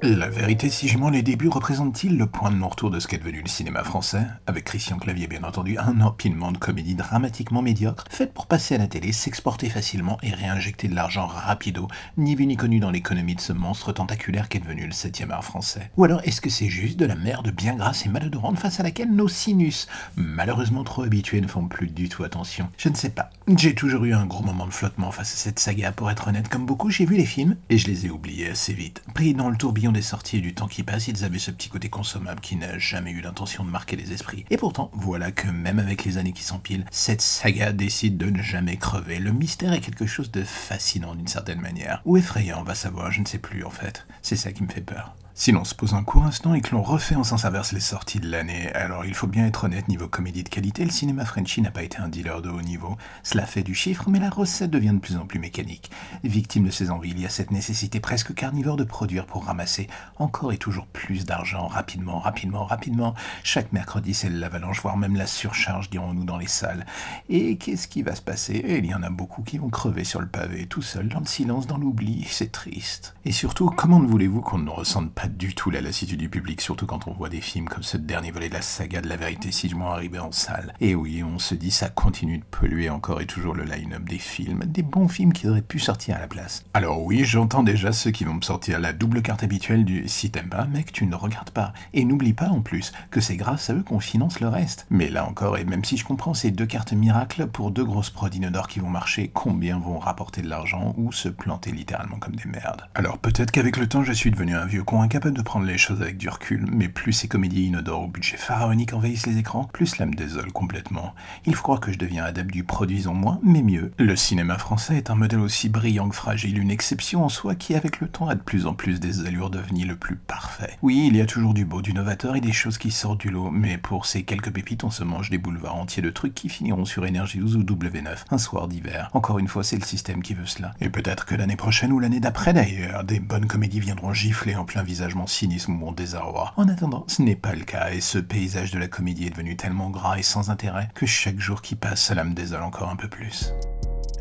La vérité, si je mens, les débuts représentent-ils le point de non-retour de ce qu'est devenu le cinéma français? Avec Christian Clavier, bien entendu, un empilement de comédies dramatiquement médiocres, faites pour passer à la télé, s'exporter facilement et réinjecter de l'argent rapido, ni vu ni connu dans l'économie de ce monstre tentaculaire qu'est devenu le 7 art français Ou alors est-ce que c'est juste de la merde bien grasse et malodorante face à laquelle nos sinus, malheureusement trop habitués, ne font plus du tout attention? Je ne sais pas. J'ai toujours eu un gros moment de flottement face à cette saga, pour être honnête, comme beaucoup, j'ai vu les films et je les ai oubliés assez vite. Pris dans le tourbillon des sorties et du temps qui passe, ils avaient ce petit côté consommable qui n'a jamais eu l'intention de marquer les esprits. Et pourtant, voilà que même avec les années qui s'empilent, cette saga décide de ne jamais crever. Le mystère est quelque chose de fascinant d'une certaine manière. Ou effrayant, on va savoir, je ne sais plus en fait. C'est ça qui me fait peur. Si l'on se pose un court instant et que l'on refait en sens inverse les sorties de l'année, alors il faut bien être honnête, niveau comédie de qualité, le cinéma Frenchy n'a pas été un dealer de haut niveau. Cela fait du chiffre, mais la recette devient de plus en plus mécanique. Victime de ses envies, il y a cette nécessité presque carnivore de produire pour ramasser encore et toujours plus d'argent, rapidement, rapidement, rapidement. Chaque mercredi, c'est l'avalanche, voire même la surcharge, dirons-nous, dans les salles. Et qu'est-ce qui va se passer? Il y en a beaucoup qui vont crever sur le pavé, tout seul, dans le silence, dans l'oubli, c'est triste. Et surtout, comment ne voulez-vous qu'on ne ressente pas du tout la lassitude du public, surtout quand on voit des films comme ce dernier volet de la saga de la vérité si je m'en arrivé en salle. Et oui, on se dit ça continue de polluer encore et toujours le line-up des films, des bons films qui auraient pu sortir à la place. Alors oui, j'entends déjà ceux qui vont me sortir la double carte habituelle du si t'aimes pas, mec, tu ne regardes pas. Et n'oublie pas en plus que c'est grâce à eux qu'on finance le reste. Mais là encore, et même si je comprends ces deux cartes miracles pour deux grosses prods d'or qui vont marcher, combien vont rapporter de l'argent ou se planter littéralement comme des merdes? Alors peut-être qu'avec le temps, je suis devenu un vieux con incapable de prendre les choses avec du recul, mais plus ces comédies inodores au budget pharaonique envahissent les écrans, plus cela me désole complètement. Il faut croire que je deviens adepte du produisons moins, mais mieux. Le cinéma français est un modèle aussi brillant que fragile, une exception en soi qui, avec le temps, a de plus en plus des allures d'ovni le plus parfait. Oui, il y a toujours du beau, du novateur et des choses qui sortent du lot, mais pour ces quelques pépites, on se mange des boulevards entiers de trucs qui finiront sur Énergie 12 ou W9, un soir d'hiver. Encore une fois, c'est le système qui veut cela. Et peut-être que l'année prochaine ou l'année d'après d'ailleurs, des bonnes comédies viendront gifler en plein visage cynisme ou mon désarroi. En attendant, ce n'est pas le cas, et ce paysage de la comédie est devenu tellement gras et sans intérêt que chaque jour qui passe, cela me désole encore un peu plus.